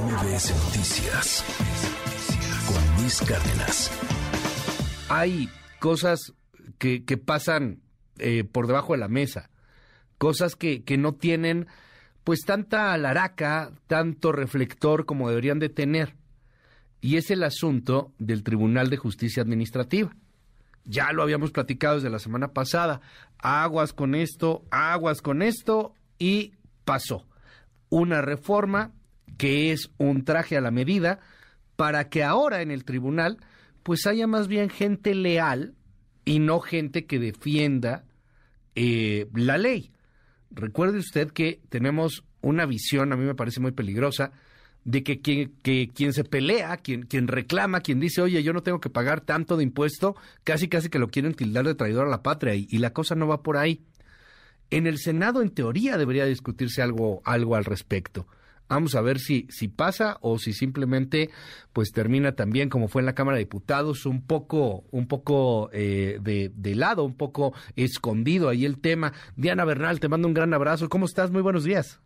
MBS Noticias con Luis Cárdenas. Hay cosas que, pasan eh, por debajo de la mesa, cosas que, que no tienen pues tanta alaraca, tanto reflector como deberían de tener. Y es el asunto del Tribunal de Justicia Administrativa. Ya lo habíamos platicado desde la semana pasada. Aguas con esto, aguas con esto y pasó. Una reforma que es un traje a la medida para que ahora en el tribunal pues haya más bien gente leal y no gente que defienda eh, la ley. Recuerde usted que tenemos una visión, a mí me parece muy peligrosa, de que quien, que quien se pelea, quien, quien reclama, quien dice, oye, yo no tengo que pagar tanto de impuesto, casi casi que lo quieren tildar de traidor a la patria y, y la cosa no va por ahí. En el Senado, en teoría, debería discutirse algo, algo al respecto. Vamos a ver si, si pasa o si simplemente pues termina también como fue en la Cámara de Diputados, un poco, un poco eh, de, de, lado, un poco escondido ahí el tema. Diana Bernal, te mando un gran abrazo. ¿Cómo estás? Muy buenos días.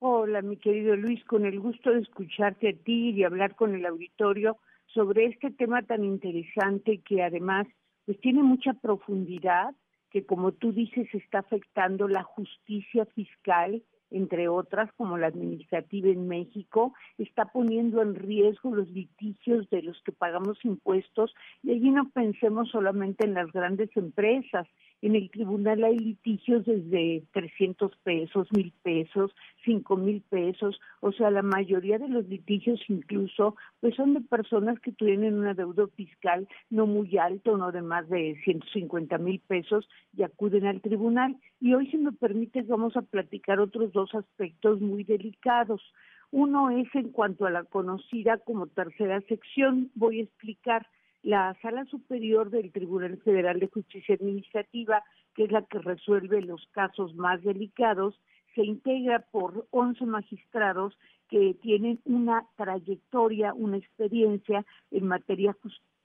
Hola, mi querido Luis, con el gusto de escucharte a ti y hablar con el auditorio sobre este tema tan interesante que además pues tiene mucha profundidad, que como tú dices está afectando la justicia fiscal entre otras, como la administrativa en México, está poniendo en riesgo los litigios de los que pagamos impuestos. Y allí no pensemos solamente en las grandes empresas, en el tribunal hay litigios desde 300 pesos, mil pesos, cinco mil pesos, o sea, la mayoría de los litigios incluso, pues son de personas que tienen una deuda fiscal no muy alto, no de más de 150 mil pesos y acuden al tribunal. Y hoy, si me permites, vamos a platicar otros dos aspectos muy delicados. Uno es en cuanto a la conocida como tercera sección, voy a explicar la Sala Superior del Tribunal Federal de Justicia Administrativa, que es la que resuelve los casos más delicados, se integra por 11 magistrados que tienen una trayectoria, una experiencia en materia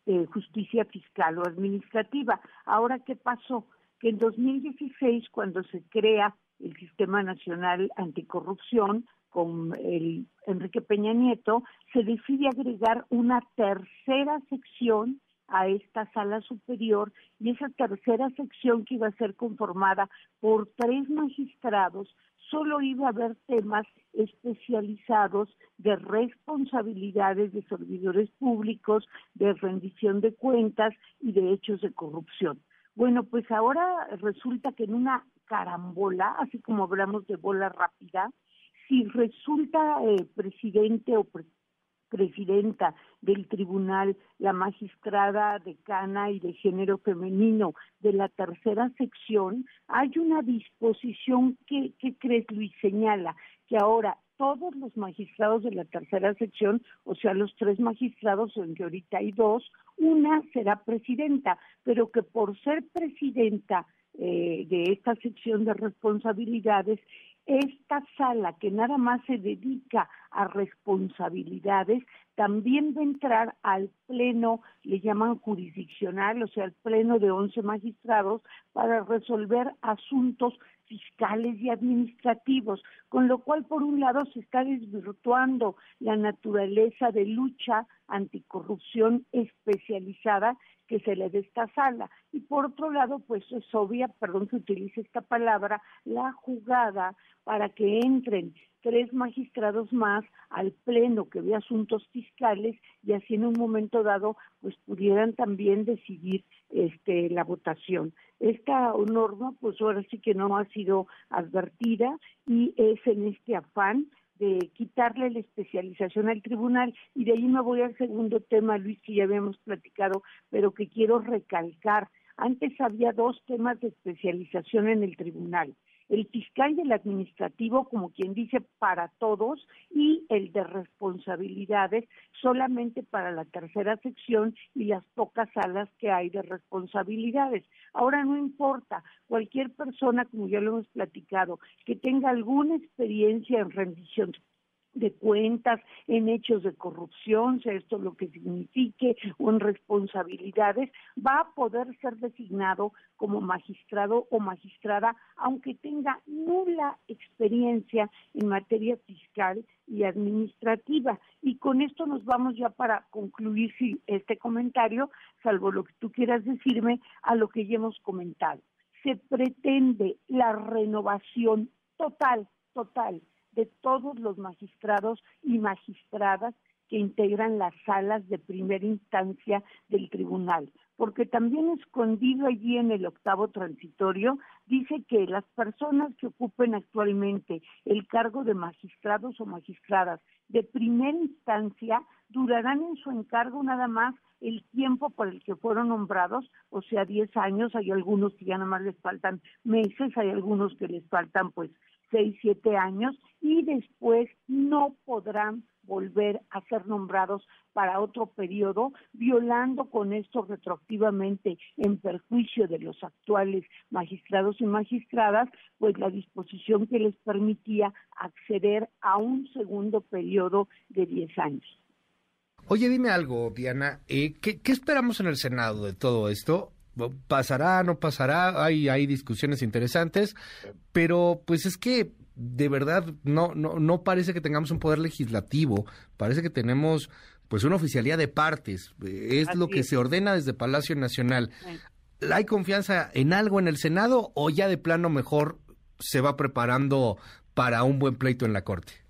de justicia fiscal o administrativa. Ahora, ¿qué pasó? Que en 2016, cuando se crea el Sistema Nacional Anticorrupción, con el Enrique Peña Nieto, se decide agregar una tercera sección a esta sala superior y esa tercera sección que iba a ser conformada por tres magistrados solo iba a haber temas especializados de responsabilidades de servidores públicos, de rendición de cuentas y de hechos de corrupción. Bueno, pues ahora resulta que en una carambola, así como hablamos de bola rápida, si resulta eh, presidente o presidenta del tribunal, la magistrada decana y de género femenino de la tercera sección, hay una disposición que, ¿qué crees, Luis? Señala que ahora todos los magistrados de la tercera sección, o sea, los tres magistrados, en que ahorita hay dos, una será presidenta, pero que por ser presidenta eh, de esta sección de responsabilidades esta sala que nada más se dedica a responsabilidades, también va a entrar al pleno, le llaman jurisdiccional, o sea, al pleno de 11 magistrados para resolver asuntos fiscales y administrativos, con lo cual por un lado se está desvirtuando la naturaleza de lucha anticorrupción especializada que se le dé esta sala. Y por otro lado, pues es obvia, perdón que utilice esta palabra, la jugada para que entren tres magistrados más al pleno que ve asuntos fiscales y así en un momento dado pues pudieran también decidir este la votación. Esta norma pues ahora sí que no ha sido advertida y es en este afán de quitarle la especialización al tribunal. Y de ahí me voy al segundo tema, Luis, que ya habíamos platicado, pero que quiero recalcar. Antes había dos temas de especialización en el tribunal el fiscal y el administrativo, como quien dice, para todos, y el de responsabilidades solamente para la tercera sección y las pocas salas que hay de responsabilidades. Ahora no importa, cualquier persona, como ya lo hemos platicado, que tenga alguna experiencia en rendición de cuentas, en hechos de corrupción, sea esto lo que signifique, o en responsabilidades, va a poder ser designado como magistrado o magistrada, aunque tenga nula experiencia en materia fiscal y administrativa. Y con esto nos vamos ya para concluir este comentario, salvo lo que tú quieras decirme, a lo que ya hemos comentado. Se pretende la renovación total, total de todos los magistrados y magistradas que integran las salas de primera instancia del tribunal, porque también escondido allí en el octavo transitorio dice que las personas que ocupen actualmente el cargo de magistrados o magistradas de primera instancia durarán en su encargo nada más el tiempo por el que fueron nombrados, o sea, 10 años, hay algunos que ya nada más les faltan meses, hay algunos que les faltan pues seis, siete años y después no podrán volver a ser nombrados para otro periodo, violando con esto retroactivamente en perjuicio de los actuales magistrados y magistradas, pues la disposición que les permitía acceder a un segundo periodo de diez años. Oye, dime algo, Diana, eh, ¿qué, ¿qué esperamos en el Senado de todo esto? Pasará, no pasará, hay, hay discusiones interesantes, pero pues es que de verdad no, no, no parece que tengamos un poder legislativo, parece que tenemos pues una oficialía de partes, es lo que se ordena desde Palacio Nacional. ¿Hay confianza en algo en el Senado o ya de plano mejor se va preparando para un buen pleito en la Corte?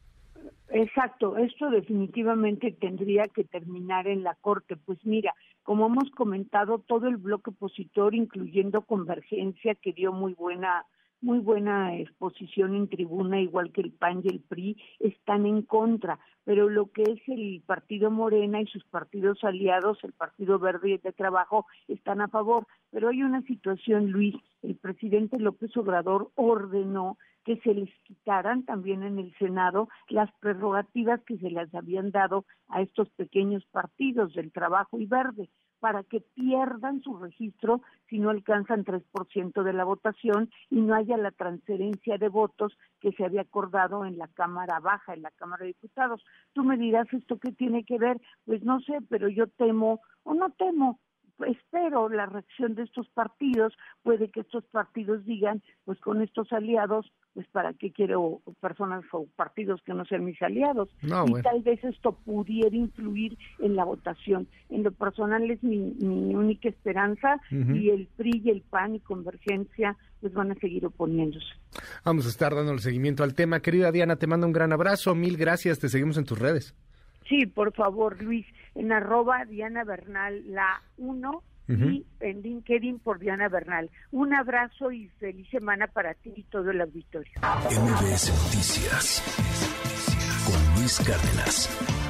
Exacto, esto definitivamente tendría que terminar en la Corte. Pues mira, como hemos comentado, todo el bloque opositor, incluyendo Convergencia, que dio muy buena muy buena exposición en tribuna, igual que el PAN y el PRI, están en contra, pero lo que es el Partido Morena y sus partidos aliados, el Partido Verde y de Trabajo, están a favor. Pero hay una situación, Luis, el presidente López Obrador ordenó que se les quitaran también en el Senado las prerrogativas que se les habían dado a estos pequeños partidos del trabajo y verde para que pierdan su registro si no alcanzan 3% de la votación y no haya la transferencia de votos que se había acordado en la Cámara Baja, en la Cámara de Diputados. Tú me dirás, ¿esto qué tiene que ver? Pues no sé, pero yo temo, o no temo, espero la reacción de estos partidos, puede que estos partidos digan, pues con estos aliados, pues para qué quiero personas o partidos que no sean mis aliados. y tal vez esto pudiera influir en la votación. En lo personal es mi, única esperanza y el PRI y el PAN y Convergencia pues van a seguir oponiéndose. Vamos a estar dando el seguimiento al tema. Querida Diana, te mando un gran abrazo, mil gracias, te seguimos en tus redes. Sí, por favor, Luis, en arroba Diana Bernal, la 1 y en LinkedIn por Diana Bernal. Un abrazo y feliz semana para ti y todo el auditorio. MBS Noticias con Luis Cárdenas.